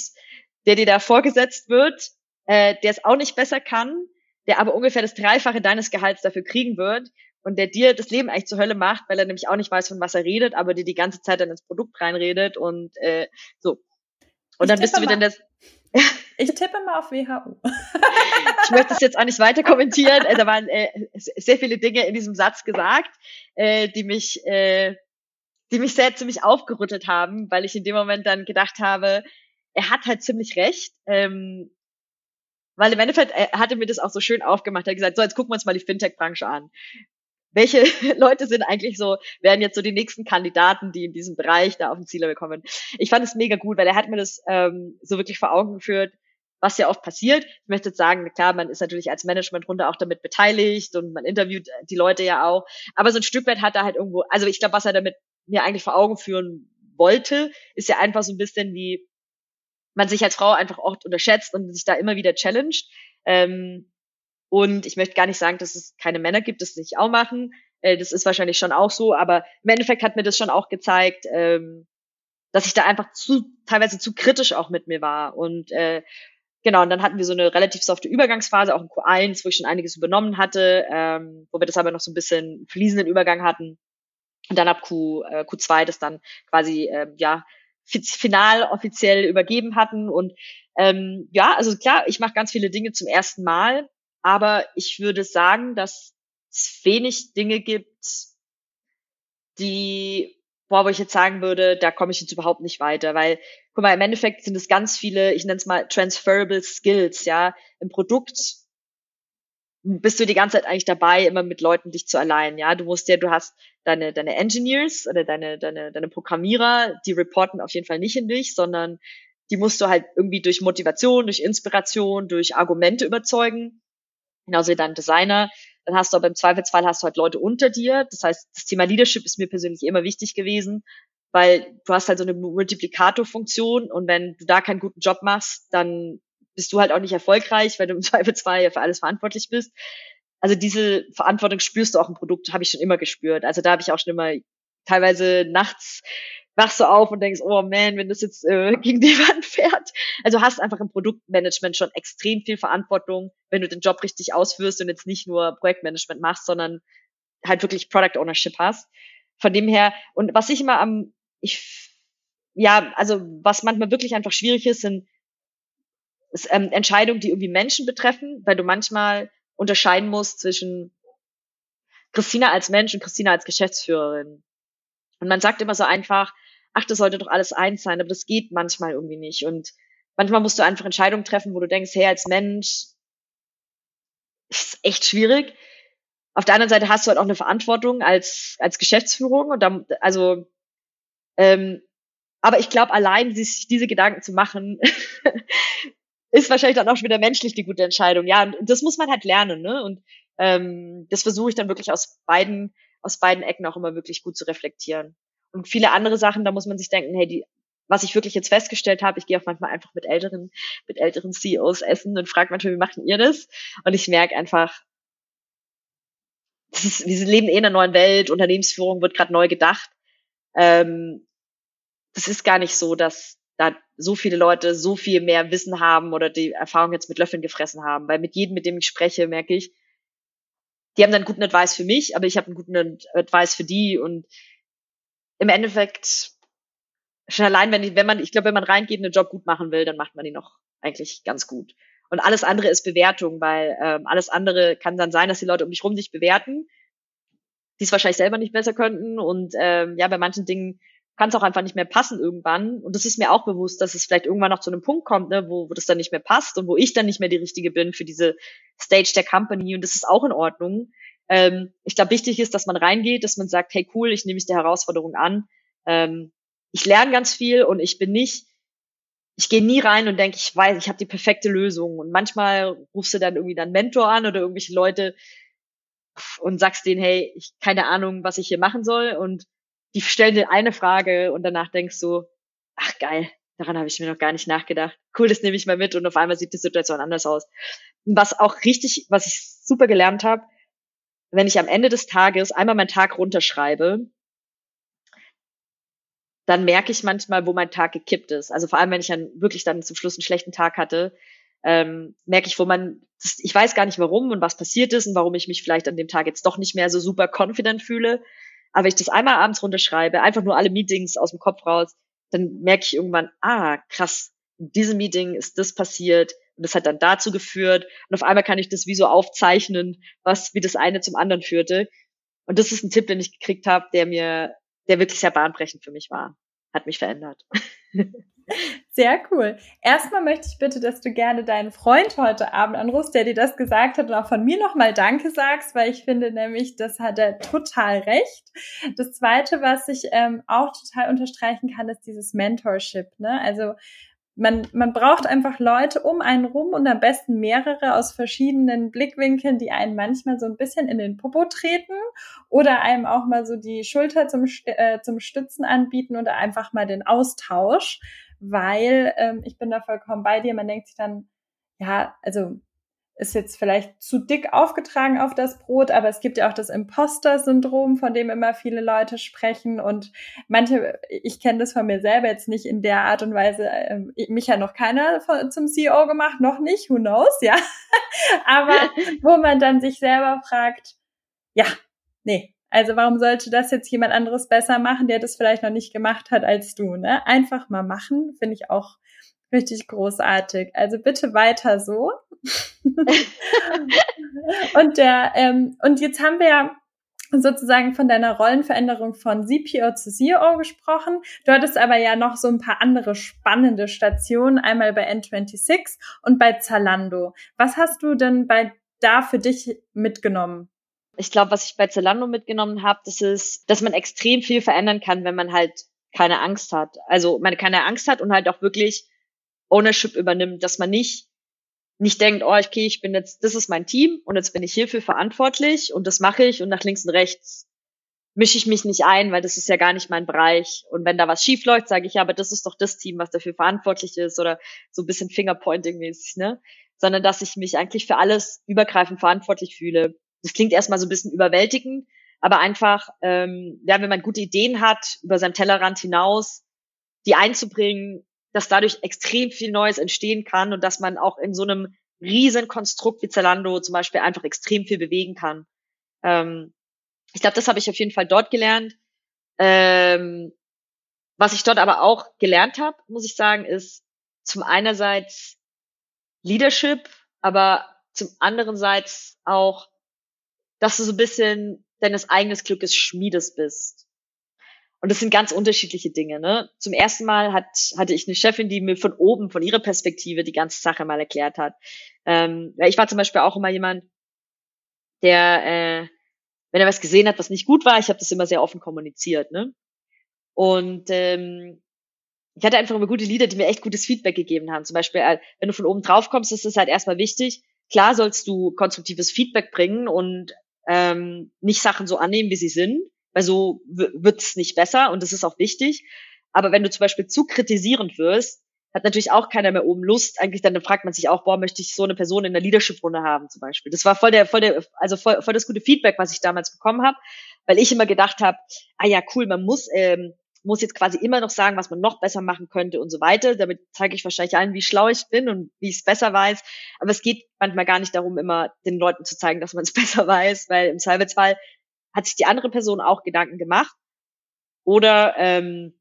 der dir da vorgesetzt wird, äh, der es auch nicht besser kann, der aber ungefähr das Dreifache deines Gehalts dafür kriegen wird und der dir das Leben eigentlich zur Hölle macht, weil er nämlich auch nicht weiß, von was er redet, aber dir die ganze Zeit dann ins Produkt reinredet und äh, so. Und ich dann bist du wieder in das. ich tippe mal auf WHO. ich möchte es jetzt auch nicht weiter kommentieren. Äh, da waren äh, sehr viele Dinge in diesem Satz gesagt, äh, die mich, äh, die mich sehr ziemlich aufgerüttelt haben, weil ich in dem Moment dann gedacht habe, er hat halt ziemlich recht. Ähm, weil im Endeffekt er hatte mir das auch so schön aufgemacht. Er hat gesagt, so, jetzt gucken wir uns mal die Fintech-Branche an. Welche Leute sind eigentlich so, werden jetzt so die nächsten Kandidaten, die in diesem Bereich da auf den Ziel kommen? Ich fand es mega gut, weil er hat mir das ähm, so wirklich vor Augen geführt, was ja oft passiert. Ich möchte jetzt sagen, klar, man ist natürlich als Managementrunde auch damit beteiligt und man interviewt die Leute ja auch. Aber so ein Stück weit hat er halt irgendwo, also ich glaube, was er damit mir eigentlich vor Augen führen wollte, ist ja einfach so ein bisschen wie, man sich als Frau einfach oft unterschätzt und sich da immer wieder challenged. Ähm, und ich möchte gar nicht sagen, dass es keine Männer gibt, das nicht auch machen. Äh, das ist wahrscheinlich schon auch so, aber im Endeffekt hat mir das schon auch gezeigt, ähm, dass ich da einfach zu, teilweise zu kritisch auch mit mir war. Und äh, genau, und dann hatten wir so eine relativ softe Übergangsphase, auch in Q1, wo ich schon einiges übernommen hatte, ähm, wo wir das aber noch so ein bisschen fließenden Übergang hatten. Und dann ab Q, äh, Q2 das dann quasi, äh, ja, final offiziell übergeben hatten. Und ähm, ja, also klar, ich mache ganz viele Dinge zum ersten Mal, aber ich würde sagen, dass es wenig Dinge gibt, die, boah, wo ich jetzt sagen würde, da komme ich jetzt überhaupt nicht weiter, weil, guck mal, im Endeffekt sind es ganz viele, ich nenne es mal transferable Skills, ja, im Produkt bist du die ganze Zeit eigentlich dabei, immer mit Leuten dich zu allein, ja. Du musst ja, du hast deine, deine Engineers oder deine, deine, deine Programmierer, die reporten auf jeden Fall nicht in dich, sondern die musst du halt irgendwie durch Motivation, durch Inspiration, durch Argumente überzeugen. Genauso wie dein Designer. Dann hast du aber im Zweifelsfall hast du halt Leute unter dir. Das heißt, das Thema Leadership ist mir persönlich immer wichtig gewesen, weil du hast halt so eine Multiplikatorfunktion und wenn du da keinen guten Job machst, dann bist du halt auch nicht erfolgreich, weil du im Zweifelsfall ja für alles verantwortlich bist. Also diese Verantwortung spürst du auch im Produkt, habe ich schon immer gespürt. Also da habe ich auch schon immer teilweise nachts wachst du auf und denkst, oh man, wenn das jetzt äh, gegen die Wand fährt. Also hast einfach im Produktmanagement schon extrem viel Verantwortung, wenn du den Job richtig ausführst und jetzt nicht nur Projektmanagement machst, sondern halt wirklich Product Ownership hast. Von dem her, und was ich immer am, ich, ja, also was manchmal wirklich einfach schwierig ist, sind ist, ähm, Entscheidungen, die irgendwie Menschen betreffen, weil du manchmal unterscheiden musst zwischen Christina als Mensch und Christina als Geschäftsführerin. Und man sagt immer so einfach, ach, das sollte doch alles eins sein, aber das geht manchmal irgendwie nicht. Und manchmal musst du einfach Entscheidungen treffen, wo du denkst, hey, als Mensch ist echt schwierig. Auf der anderen Seite hast du halt auch eine Verantwortung als, als Geschäftsführung und dann, also, ähm, aber ich glaube, allein sich diese Gedanken zu machen, ist wahrscheinlich dann auch schon wieder menschlich die gute Entscheidung. Ja, und das muss man halt lernen, ne? Und ähm, das versuche ich dann wirklich aus beiden, aus beiden Ecken auch immer wirklich gut zu reflektieren. Und viele andere Sachen, da muss man sich denken, hey, die, was ich wirklich jetzt festgestellt habe, ich gehe auch manchmal einfach mit älteren, mit älteren CEOs essen und frage manchmal, wie macht ihr das? Und ich merke einfach, das ist, wir leben eh in einer neuen Welt, Unternehmensführung wird gerade neu gedacht. Ähm, das ist gar nicht so, dass da so viele Leute so viel mehr Wissen haben oder die Erfahrung jetzt mit Löffeln gefressen haben. Weil mit jedem, mit dem ich spreche, merke ich, die haben dann guten Advice für mich, aber ich habe einen guten Advice für die und im Endeffekt schon allein, wenn, wenn man, ich glaube, wenn man reingeht und einen Job gut machen will, dann macht man ihn noch eigentlich ganz gut. Und alles andere ist Bewertung, weil ähm, alles andere kann dann sein, dass die Leute um dich rum dich bewerten, die es wahrscheinlich selber nicht besser könnten. Und ähm, ja, bei manchen Dingen kann es auch einfach nicht mehr passen irgendwann. Und das ist mir auch bewusst, dass es vielleicht irgendwann noch zu einem Punkt kommt, ne, wo, wo das dann nicht mehr passt und wo ich dann nicht mehr die Richtige bin für diese Stage der Company. Und das ist auch in Ordnung. Ähm, ich glaube, wichtig ist, dass man reingeht, dass man sagt, hey cool, ich nehme mich der Herausforderung an. Ähm, ich lerne ganz viel und ich bin nicht, ich gehe nie rein und denke, ich weiß, ich habe die perfekte Lösung. Und manchmal rufst du dann irgendwie dann Mentor an oder irgendwelche Leute und sagst denen, hey, ich keine Ahnung, was ich hier machen soll. Und die stellen dir eine Frage und danach denkst du, ach geil, daran habe ich mir noch gar nicht nachgedacht. Cool, das nehme ich mal mit und auf einmal sieht die Situation anders aus. Was auch richtig, was ich super gelernt habe, wenn ich am Ende des Tages einmal meinen Tag runterschreibe, dann merke ich manchmal, wo mein Tag gekippt ist. Also vor allem, wenn ich dann wirklich dann zum Schluss einen schlechten Tag hatte, ähm, merke ich, wo man, ich weiß gar nicht warum und was passiert ist und warum ich mich vielleicht an dem Tag jetzt doch nicht mehr so super confident fühle. Aber wenn ich das einmal abends runterschreibe, einfach nur alle Meetings aus dem Kopf raus, dann merke ich irgendwann, ah, krass, in diesem Meeting ist das passiert und das hat dann dazu geführt und auf einmal kann ich das wie so aufzeichnen, was wie das eine zum anderen führte. Und das ist ein Tipp, den ich gekriegt habe, der mir der wirklich sehr bahnbrechend für mich war. Hat mich verändert. Sehr cool. Erstmal möchte ich bitte, dass du gerne deinen Freund heute Abend anrufst, der dir das gesagt hat und auch von mir nochmal Danke sagst, weil ich finde nämlich, das hat er total recht. Das zweite, was ich ähm, auch total unterstreichen kann, ist dieses Mentorship. Ne? Also man, man braucht einfach Leute um einen rum und am besten mehrere aus verschiedenen Blickwinkeln, die einen manchmal so ein bisschen in den Popo treten oder einem auch mal so die Schulter zum, äh, zum Stützen anbieten oder einfach mal den Austausch, weil ähm, ich bin da vollkommen bei dir. Man denkt sich dann, ja, also ist jetzt vielleicht zu dick aufgetragen auf das Brot, aber es gibt ja auch das Imposter-Syndrom, von dem immer viele Leute sprechen. Und manche, ich kenne das von mir selber jetzt nicht in der Art und Weise, äh, mich ja noch keiner zum CEO gemacht, noch nicht, who knows, ja. aber wo man dann sich selber fragt, ja, nee, also warum sollte das jetzt jemand anderes besser machen, der das vielleicht noch nicht gemacht hat als du, ne? Einfach mal machen, finde ich auch richtig großartig. Also bitte weiter so. und der, ähm, und jetzt haben wir ja sozusagen von deiner Rollenveränderung von CPO zu CEO gesprochen. Du hattest aber ja noch so ein paar andere spannende Stationen, einmal bei N26 und bei Zalando. Was hast du denn bei da für dich mitgenommen? Ich glaube, was ich bei Zalando mitgenommen habe, das ist, dass man extrem viel verändern kann, wenn man halt keine Angst hat. Also man keine Angst hat und halt auch wirklich Ownership übernimmt, dass man nicht nicht denkt, oh, okay, ich bin jetzt, das ist mein Team und jetzt bin ich hierfür verantwortlich und das mache ich und nach links und rechts mische ich mich nicht ein, weil das ist ja gar nicht mein Bereich. Und wenn da was schief läuft, sage ich, ja, aber das ist doch das Team, was dafür verantwortlich ist oder so ein bisschen Fingerpointing-mäßig, ne? Sondern dass ich mich eigentlich für alles übergreifend verantwortlich fühle. Das klingt erstmal so ein bisschen überwältigend, aber einfach, ähm, ja, wenn man gute Ideen hat, über seinen Tellerrand hinaus, die einzubringen, dass dadurch extrem viel Neues entstehen kann und dass man auch in so einem riesen Konstrukt wie Zalando zum Beispiel einfach extrem viel bewegen kann. Ähm, ich glaube, das habe ich auf jeden Fall dort gelernt. Ähm, was ich dort aber auch gelernt habe, muss ich sagen, ist zum einerseits Leadership, aber zum andererseits auch, dass du so ein bisschen deines eigenes Glückes Schmiedes bist. Und das sind ganz unterschiedliche Dinge. Ne? Zum ersten Mal hat, hatte ich eine Chefin, die mir von oben, von ihrer Perspektive die ganze Sache mal erklärt hat. Ähm, ich war zum Beispiel auch immer jemand, der, äh, wenn er was gesehen hat, was nicht gut war, ich habe das immer sehr offen kommuniziert. Ne? Und ähm, ich hatte einfach immer gute Lieder, die mir echt gutes Feedback gegeben haben. Zum Beispiel, äh, wenn du von oben drauf kommst, ist es halt erstmal wichtig. Klar sollst du konstruktives Feedback bringen und ähm, nicht Sachen so annehmen, wie sie sind weil so wird es nicht besser und das ist auch wichtig. Aber wenn du zum Beispiel zu kritisierend wirst, hat natürlich auch keiner mehr oben Lust. Eigentlich dann fragt man sich auch, boah, möchte ich so eine Person in der Leadership-Runde haben zum Beispiel. Das war voll der, voll der, also voll, voll das gute Feedback, was ich damals bekommen habe, weil ich immer gedacht habe, ah ja, cool, man muss, ähm, muss jetzt quasi immer noch sagen, was man noch besser machen könnte und so weiter. Damit zeige ich wahrscheinlich allen, wie schlau ich bin und wie ich es besser weiß. Aber es geht manchmal gar nicht darum, immer den Leuten zu zeigen, dass man es besser weiß, weil im Zweifelsfall hat sich die andere Person auch Gedanken gemacht oder ähm,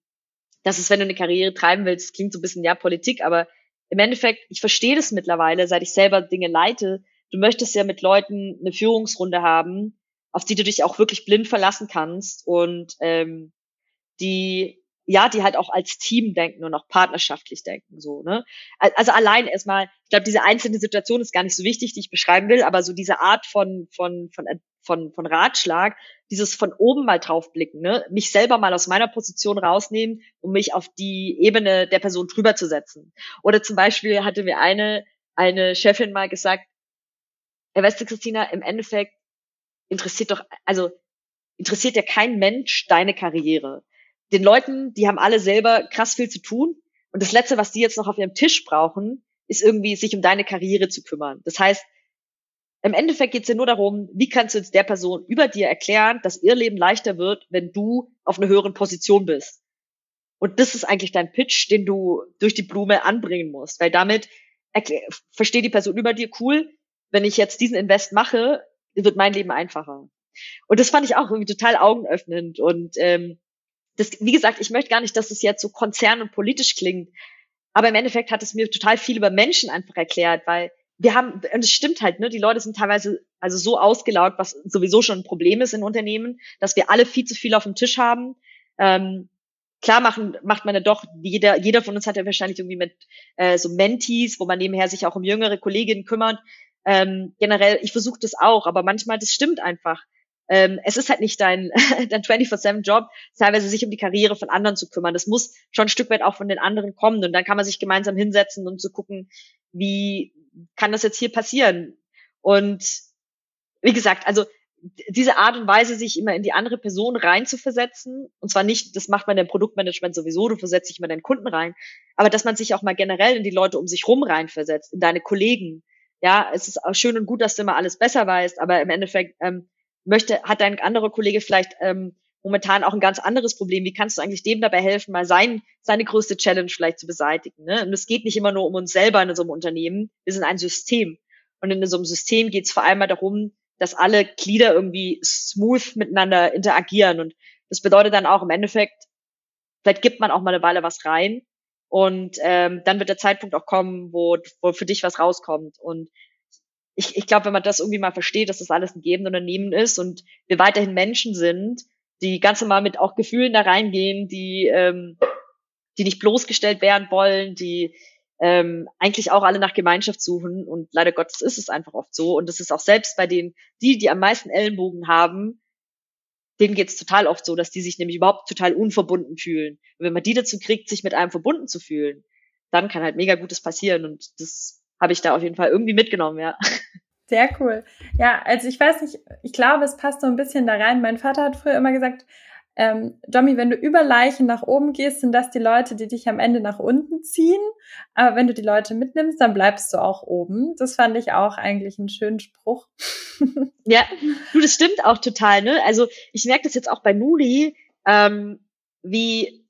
das ist, wenn du eine Karriere treiben willst, klingt so ein bisschen ja Politik, aber im Endeffekt, ich verstehe das mittlerweile, seit ich selber Dinge leite. Du möchtest ja mit Leuten eine Führungsrunde haben, auf die du dich auch wirklich blind verlassen kannst und ähm, die ja, die halt auch als Team denken und auch partnerschaftlich denken, so, ne? Also allein erstmal, ich glaube, diese einzelne Situation ist gar nicht so wichtig, die ich beschreiben will, aber so diese Art von, von, von, von, von Ratschlag, dieses von oben mal draufblicken, ne? Mich selber mal aus meiner Position rausnehmen, um mich auf die Ebene der Person drüber zu setzen. Oder zum Beispiel hatte mir eine, eine Chefin mal gesagt, Herr du, Christina, im Endeffekt interessiert doch, also interessiert ja kein Mensch deine Karriere. Den Leuten, die haben alle selber krass viel zu tun. Und das Letzte, was die jetzt noch auf ihrem Tisch brauchen, ist irgendwie sich um deine Karriere zu kümmern. Das heißt, im Endeffekt geht es ja nur darum, wie kannst du jetzt der Person über dir erklären, dass ihr Leben leichter wird, wenn du auf einer höheren Position bist. Und das ist eigentlich dein Pitch, den du durch die Blume anbringen musst, weil damit versteht die Person über dir cool, wenn ich jetzt diesen Invest mache, wird mein Leben einfacher. Und das fand ich auch irgendwie total augenöffnend. Und ähm, das, wie gesagt, ich möchte gar nicht, dass es jetzt so konzern und politisch klingt. Aber im Endeffekt hat es mir total viel über Menschen einfach erklärt, weil wir haben, und es stimmt halt, ne, die Leute sind teilweise also so ausgelaugt, was sowieso schon ein Problem ist in Unternehmen, dass wir alle viel zu viel auf dem Tisch haben. Ähm, klar machen, macht man ja doch, jeder, jeder von uns hat ja wahrscheinlich irgendwie mit äh, so Mentees, wo man nebenher sich auch um jüngere Kolleginnen kümmert. Ähm, generell, ich versuche das auch, aber manchmal, das stimmt einfach. Ähm, es ist halt nicht dein, dein 24-7-Job, teilweise sich um die Karriere von anderen zu kümmern. Das muss schon ein Stück weit auch von den anderen kommen. Und dann kann man sich gemeinsam hinsetzen und zu so gucken, wie kann das jetzt hier passieren? Und wie gesagt, also diese Art und Weise, sich immer in die andere Person reinzuversetzen, und zwar nicht, das macht man im Produktmanagement sowieso, du versetzt dich immer deinen Kunden rein, aber dass man sich auch mal generell in die Leute um sich rum reinversetzt, in deine Kollegen, ja, es ist auch schön und gut, dass du immer alles besser weißt, aber im Endeffekt ähm, möchte, hat dein anderer Kollege vielleicht ähm, momentan auch ein ganz anderes Problem. Wie kannst du eigentlich dem dabei helfen, mal sein, seine größte Challenge vielleicht zu beseitigen? Ne? Und es geht nicht immer nur um uns selber in so einem Unternehmen. Wir sind ein System. Und in so einem System geht es vor allem mal darum, dass alle Glieder irgendwie smooth miteinander interagieren. Und das bedeutet dann auch im Endeffekt, vielleicht gibt man auch mal eine Weile was rein und ähm, dann wird der Zeitpunkt auch kommen, wo, wo für dich was rauskommt. Und ich, ich glaube, wenn man das irgendwie mal versteht, dass das alles ein gebende Unternehmen ist und wir weiterhin Menschen sind, die ganz normal mit auch Gefühlen da reingehen, die, ähm, die nicht bloßgestellt werden wollen, die ähm, eigentlich auch alle nach Gemeinschaft suchen. Und leider Gottes ist es einfach oft so. Und das ist auch selbst bei denen, die, die am meisten Ellenbogen haben, denen geht es total oft so, dass die sich nämlich überhaupt total unverbunden fühlen. Und wenn man die dazu kriegt, sich mit einem verbunden zu fühlen, dann kann halt mega Gutes passieren. Und das habe ich da auf jeden Fall irgendwie mitgenommen, ja. Sehr cool. Ja, also ich weiß nicht, ich glaube, es passt so ein bisschen da rein. Mein Vater hat früher immer gesagt, ähm, Domi, wenn du über Leichen nach oben gehst, sind das die Leute, die dich am Ende nach unten ziehen. Aber wenn du die Leute mitnimmst, dann bleibst du auch oben. Das fand ich auch eigentlich einen schönen Spruch. ja, du, das stimmt auch total, ne? Also ich merke das jetzt auch bei Nuri, ähm, wie,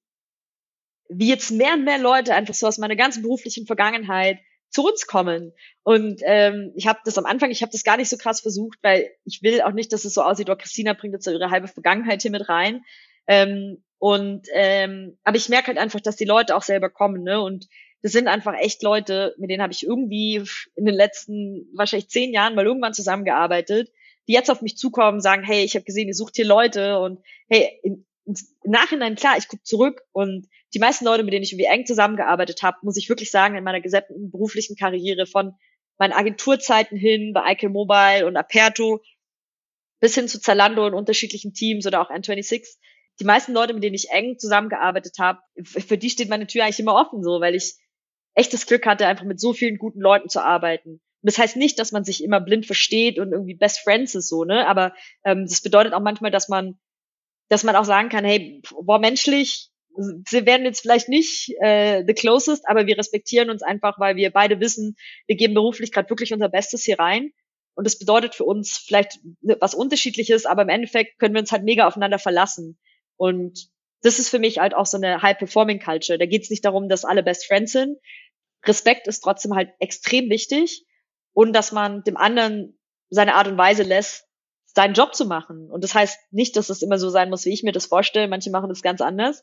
wie jetzt mehr und mehr Leute einfach so aus meiner ganzen beruflichen Vergangenheit zu uns kommen. Und ähm, ich habe das am Anfang, ich habe das gar nicht so krass versucht, weil ich will auch nicht, dass es so aussieht, oh, Christina bringt jetzt so ihre halbe Vergangenheit hier mit rein. Ähm, und ähm, aber ich merke halt einfach, dass die Leute auch selber kommen, ne? Und das sind einfach echt Leute, mit denen habe ich irgendwie in den letzten wahrscheinlich zehn Jahren mal irgendwann zusammengearbeitet, die jetzt auf mich zukommen, sagen, hey, ich habe gesehen, ihr sucht hier Leute und hey, in, im Nachhinein, klar, ich gucke zurück und die meisten Leute, mit denen ich irgendwie eng zusammengearbeitet habe, muss ich wirklich sagen, in meiner gesamten beruflichen Karriere von meinen Agenturzeiten hin bei Eichel Mobile und Aperto bis hin zu Zalando in unterschiedlichen Teams oder auch N26. Die meisten Leute, mit denen ich eng zusammengearbeitet habe, für die steht meine Tür eigentlich immer offen, so, weil ich echtes Glück hatte, einfach mit so vielen guten Leuten zu arbeiten. Und das heißt nicht, dass man sich immer blind versteht und irgendwie Best Friends ist so, ne? Aber ähm, das bedeutet auch manchmal, dass man dass man auch sagen kann, hey, boah, menschlich, sie werden jetzt vielleicht nicht äh, the closest, aber wir respektieren uns einfach, weil wir beide wissen, wir geben beruflich gerade wirklich unser Bestes hier rein. Und das bedeutet für uns vielleicht was Unterschiedliches, aber im Endeffekt können wir uns halt mega aufeinander verlassen. Und das ist für mich halt auch so eine High-Performing-Culture. Da geht es nicht darum, dass alle Best Friends sind. Respekt ist trotzdem halt extrem wichtig und dass man dem anderen seine Art und Weise lässt, seinen Job zu machen. Und das heißt nicht, dass es immer so sein muss, wie ich mir das vorstelle. Manche machen das ganz anders.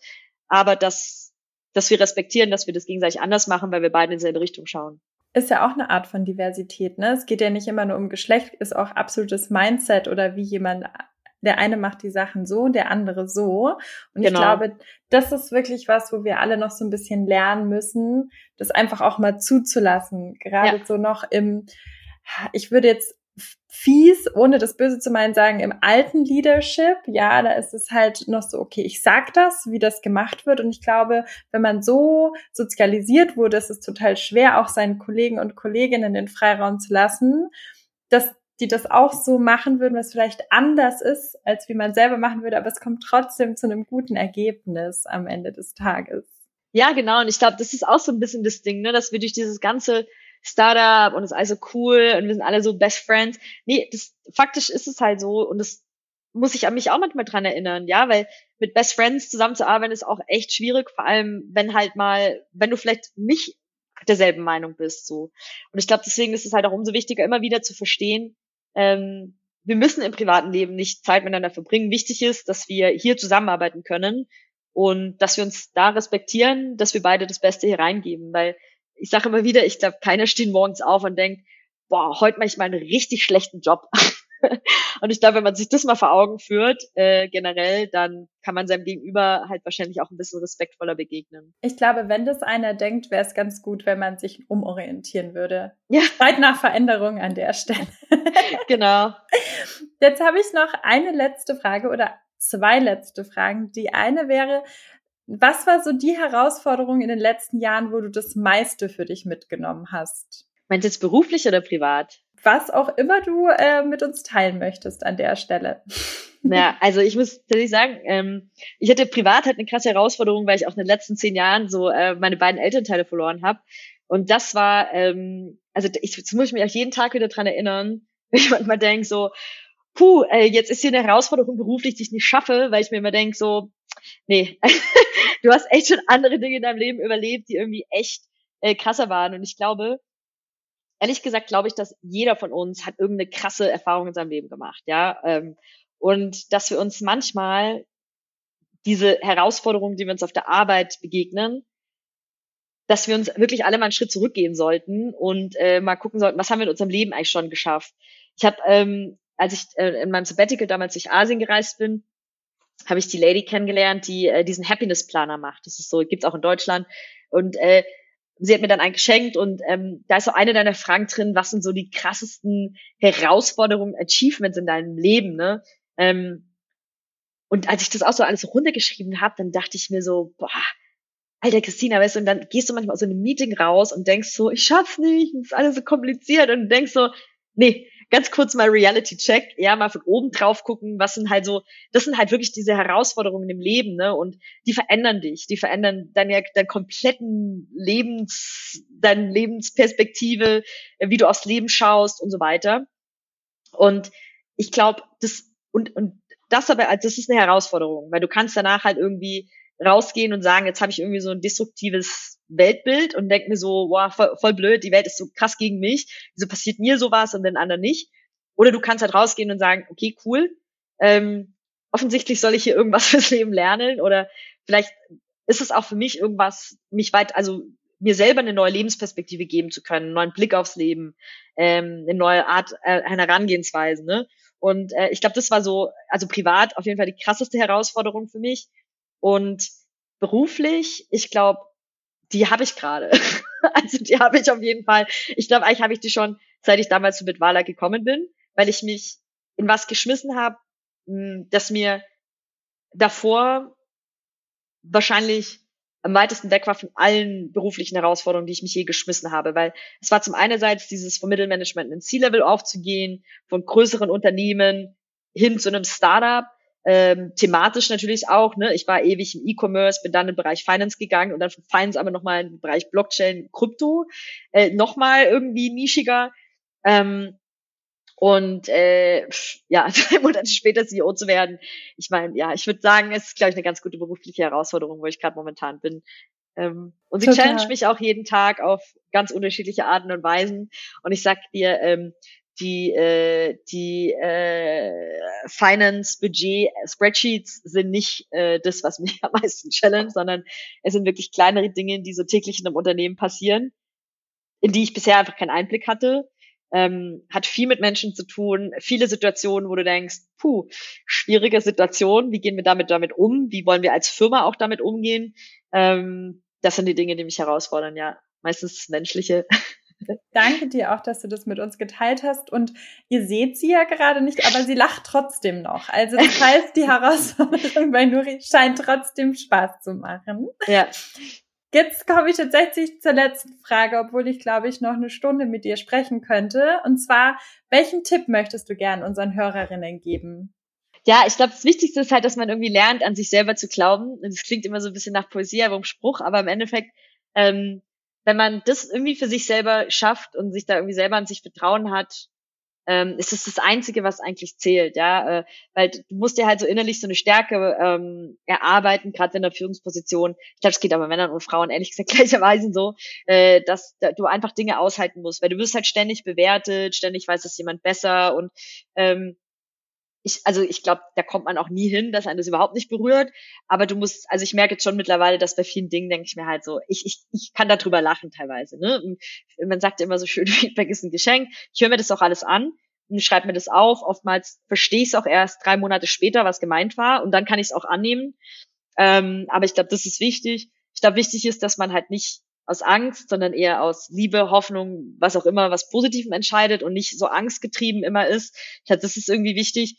Aber dass dass wir respektieren, dass wir das gegenseitig anders machen, weil wir beide in dieselbe Richtung schauen. Ist ja auch eine Art von Diversität, ne? Es geht ja nicht immer nur um Geschlecht, ist auch absolutes Mindset oder wie jemand der eine macht die Sachen so, der andere so. Und genau. ich glaube, das ist wirklich was, wo wir alle noch so ein bisschen lernen müssen, das einfach auch mal zuzulassen. Gerade ja. so noch im, ich würde jetzt fies, ohne das Böse zu meinen, sagen, im alten Leadership, ja, da ist es halt noch so, okay, ich sag das, wie das gemacht wird. Und ich glaube, wenn man so sozialisiert wurde, ist es total schwer, auch seinen Kollegen und Kolleginnen den Freiraum zu lassen, dass die das auch so machen würden, was vielleicht anders ist, als wie man selber machen würde, aber es kommt trotzdem zu einem guten Ergebnis am Ende des Tages. Ja, genau. Und ich glaube, das ist auch so ein bisschen das Ding, ne, dass wir durch dieses ganze Startup und ist alles so cool und wir sind alle so Best Friends. Nee, das, faktisch ist es halt so und das muss ich an mich auch manchmal dran erinnern, ja, weil mit Best Friends zusammenzuarbeiten ist auch echt schwierig, vor allem wenn halt mal, wenn du vielleicht nicht derselben Meinung bist, so. Und ich glaube, deswegen ist es halt auch umso wichtiger, immer wieder zu verstehen, ähm, wir müssen im privaten Leben nicht Zeit miteinander verbringen. Wichtig ist, dass wir hier zusammenarbeiten können und dass wir uns da respektieren, dass wir beide das Beste hier reingeben, weil ich sage immer wieder, ich glaube, keiner steht morgens auf und denkt, boah, heute mache ich mal einen richtig schlechten Job. und ich glaube, wenn man sich das mal vor Augen führt, äh, generell, dann kann man seinem Gegenüber halt wahrscheinlich auch ein bisschen respektvoller begegnen. Ich glaube, wenn das einer denkt, wäre es ganz gut, wenn man sich umorientieren würde. Ja. Zeit nach Veränderung an der Stelle. genau. Jetzt habe ich noch eine letzte Frage oder zwei letzte Fragen. Die eine wäre, was war so die Herausforderung in den letzten Jahren, wo du das meiste für dich mitgenommen hast? Meinst du jetzt beruflich oder privat? Was auch immer du äh, mit uns teilen möchtest an der Stelle. Ja, also ich muss tatsächlich sagen, ähm, ich hatte privat halt eine krasse Herausforderung, weil ich auch in den letzten zehn Jahren so äh, meine beiden Elternteile verloren habe. Und das war, ähm, also ich, das muss ich mich auch jeden Tag wieder dran erinnern, wenn ich manchmal denke so, puh, äh, jetzt ist hier eine Herausforderung beruflich, die ich nicht schaffe, weil ich mir immer denke so, nee, du hast echt schon andere Dinge in deinem Leben überlebt, die irgendwie echt äh, krasser waren. Und ich glaube, ehrlich gesagt, glaube ich, dass jeder von uns hat irgendeine krasse Erfahrung in seinem Leben gemacht, ja. Ähm, und dass wir uns manchmal diese Herausforderungen, die wir uns auf der Arbeit begegnen, dass wir uns wirklich alle mal einen Schritt zurückgehen sollten und äh, mal gucken sollten, was haben wir in unserem Leben eigentlich schon geschafft. Ich habe, ähm, als ich äh, in meinem Sabbatical damals durch Asien gereist bin, habe ich die Lady kennengelernt, die äh, diesen Happiness Planer macht. Das ist so, gibt's auch in Deutschland. Und äh, sie hat mir dann einen geschenkt und ähm, da ist so eine deiner Fragen drin, was sind so die krassesten Herausforderungen, Achievements in deinem Leben, ne? Ähm, und als ich das auch so alles runtergeschrieben habe, dann dachte ich mir so, boah, alter Christina, weißt du, und dann gehst du manchmal aus so einem Meeting raus und denkst so, ich schaff's nicht, es ist alles so kompliziert und denkst so, nee, ganz kurz mal Reality-Check, ja, mal von oben drauf gucken, was sind halt so, das sind halt wirklich diese Herausforderungen im Leben, ne, und die verändern dich, die verändern deine, deinen kompletten Lebens, deine Lebensperspektive, wie du aufs Leben schaust und so weiter. Und ich glaube, das, und, und das aber, also das ist eine Herausforderung, weil du kannst danach halt irgendwie rausgehen und sagen, jetzt habe ich irgendwie so ein destruktives Weltbild und denke mir so, wow, voll, voll blöd, die Welt ist so krass gegen mich, wieso passiert mir sowas und den anderen nicht? Oder du kannst halt rausgehen und sagen, okay, cool, ähm, offensichtlich soll ich hier irgendwas fürs Leben lernen oder vielleicht ist es auch für mich irgendwas, mich weit, also mir selber eine neue Lebensperspektive geben zu können, einen neuen Blick aufs Leben, ähm, eine neue Art äh, einer Herangehensweise. Ne? Und äh, ich glaube, das war so, also privat auf jeden Fall die krasseste Herausforderung für mich. Und beruflich, ich glaube, die habe ich gerade. also die habe ich auf jeden Fall. Ich glaube, eigentlich habe ich die schon, seit ich damals zu Bitwala gekommen bin, weil ich mich in was geschmissen habe, hm, das mir davor wahrscheinlich am weitesten weg war von allen beruflichen Herausforderungen, die ich mich je geschmissen habe, weil es war zum einerseits dieses vom Mittelmanagement in C-Level aufzugehen, von größeren Unternehmen hin zu einem Startup, ähm, thematisch natürlich auch, ne? Ich war ewig im E-Commerce, bin dann im Bereich Finance gegangen und dann von Finance aber nochmal im Bereich Blockchain, Krypto, äh, nochmal irgendwie nischiger. Ähm, und äh, ja, drei Monate später CEO zu werden. Ich meine, ja, ich würde sagen, es ist, glaube ich, eine ganz gute berufliche Herausforderung, wo ich gerade momentan bin. Ähm, und sie Total. challenge mich auch jeden Tag auf ganz unterschiedliche Arten und Weisen. Und ich sag dir, ähm, die, äh, die äh, Finance, Budget, Spreadsheets sind nicht äh, das, was mich am meisten challenge, sondern es sind wirklich kleinere Dinge, die so täglich in einem Unternehmen passieren, in die ich bisher einfach keinen Einblick hatte. Ähm, hat viel mit Menschen zu tun, viele Situationen, wo du denkst, puh, schwierige Situation, wie gehen wir damit damit um, wie wollen wir als Firma auch damit umgehen? Ähm, das sind die Dinge, die mich herausfordern, ja. Meistens das Menschliche. Danke dir auch, dass du das mit uns geteilt hast. Und ihr seht sie ja gerade nicht, aber sie lacht trotzdem noch. Also das heißt, die Herausforderung bei Nuri scheint trotzdem Spaß zu machen. Ja. Jetzt komme ich tatsächlich zur letzten Frage, obwohl ich glaube ich noch eine Stunde mit dir sprechen könnte. Und zwar, welchen Tipp möchtest du gern unseren Hörerinnen geben? Ja, ich glaube, das Wichtigste ist halt, dass man irgendwie lernt, an sich selber zu glauben. Das klingt immer so ein bisschen nach Poesie, aber im Spruch, aber im Endeffekt ähm, wenn man das irgendwie für sich selber schafft und sich da irgendwie selber an sich Vertrauen hat, ähm, ist es das Einzige, was eigentlich zählt, ja, äh, weil du musst dir halt so innerlich so eine Stärke ähm, erarbeiten, gerade in der Führungsposition. Ich glaube, es geht aber Männern und Frauen ehrlich gesagt gleicherweise so, äh, dass da, du einfach Dinge aushalten musst, weil du wirst halt ständig bewertet, ständig weiß es jemand besser und ähm, ich, also ich glaube, da kommt man auch nie hin, dass einen das überhaupt nicht berührt. Aber du musst, also ich merke jetzt schon mittlerweile, dass bei vielen Dingen denke ich mir halt so, ich, ich, ich kann darüber lachen teilweise. Ne? Und man sagt ja immer so schön, Feedback ist ein Geschenk. Ich höre mir das auch alles an und schreibe mir das auf. Oftmals verstehe ich es auch erst drei Monate später, was gemeint war, und dann kann ich es auch annehmen. Ähm, aber ich glaube, das ist wichtig. Ich glaube, wichtig ist, dass man halt nicht aus Angst, sondern eher aus Liebe, Hoffnung, was auch immer, was Positivem entscheidet und nicht so angstgetrieben immer ist. Ich glaube, das ist irgendwie wichtig.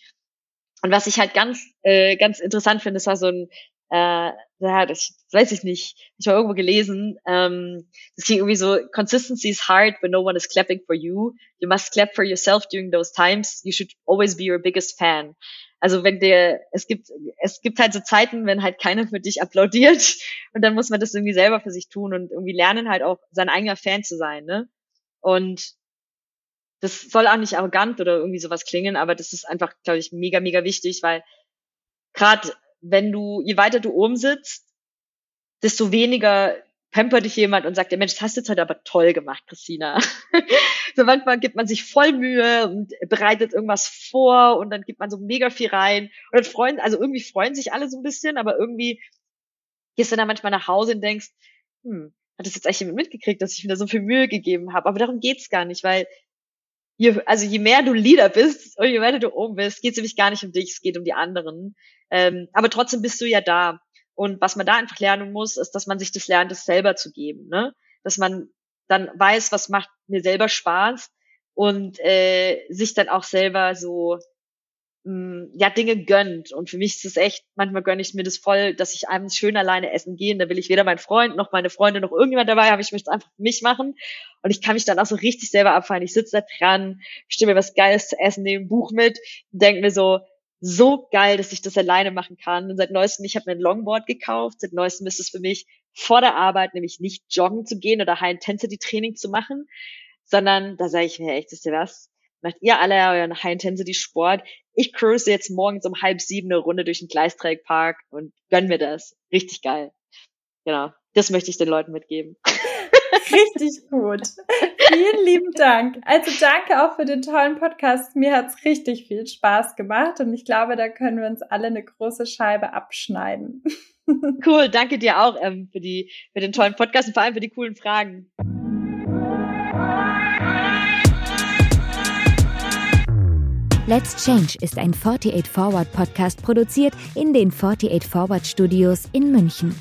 Und was ich halt ganz, äh, ganz interessant finde, ist war so ein, äh, ja, das weiß ich nicht, ich habe irgendwo gelesen, ähm, das ging irgendwie so, consistency is hard when no one is clapping for you. You must clap for yourself during those times. You should always be your biggest fan. Also wenn der, es gibt, es gibt halt so Zeiten, wenn halt keiner für dich applaudiert und dann muss man das irgendwie selber für sich tun und irgendwie lernen halt auch sein eigener Fan zu sein, ne? Und das soll auch nicht arrogant oder irgendwie sowas klingen, aber das ist einfach, glaube ich, mega, mega wichtig, weil gerade wenn du, je weiter du oben sitzt, desto weniger pampert dich jemand und sagt, ja Mensch, das hast du jetzt heute aber toll gemacht, Christina. so manchmal gibt man sich voll Mühe und bereitet irgendwas vor und dann gibt man so mega viel rein und dann freuen, also irgendwie freuen sich alle so ein bisschen, aber irgendwie gehst du dann manchmal nach Hause und denkst, hm, hat das jetzt eigentlich jemand mitgekriegt, dass ich mir da so viel Mühe gegeben habe? Aber darum geht's gar nicht, weil je, also je mehr du Leader bist und je weiter du oben bist, geht es nämlich gar nicht um dich, es geht um die anderen. Ähm, aber trotzdem bist du ja da. Und was man da einfach lernen muss, ist, dass man sich das lernt, das selber zu geben. Ne? Dass man dann weiß, was macht mir selber Spaß und äh, sich dann auch selber so ja Dinge gönnt. Und für mich ist es echt, manchmal gönne ich mir das voll, dass ich abends schön alleine essen gehe. Und da will ich weder meinen Freund noch meine Freunde noch irgendjemand dabei haben. Ich möchte es einfach für mich machen. Und ich kann mich dann auch so richtig selber abfallen. Ich sitze da dran, stimme mir was Geiles zu essen, nehme ein Buch mit denke mir so, so geil, dass ich das alleine machen kann. Und seit neuestem, ich habe mir ein Longboard gekauft. Seit neuestem ist es für mich vor der Arbeit nämlich nicht joggen zu gehen oder High-Intensity-Training zu machen, sondern da sage ich mir echt, wisst ihr was? Macht ihr alle euren High-Intensity-Sport. Ich cruise jetzt morgens um halb sieben eine Runde durch den Gleisträgpark und gönn mir das. Richtig geil. Genau. Das möchte ich den Leuten mitgeben. Richtig gut. Vielen lieben Dank. Also danke auch für den tollen Podcast. Mir hat's richtig viel Spaß gemacht und ich glaube, da können wir uns alle eine große Scheibe abschneiden. Cool, danke dir auch ähm, für, die, für den tollen Podcast und vor allem für die coolen Fragen. Let's Change ist ein 48 Forward Podcast produziert in den 48 Forward Studios in München.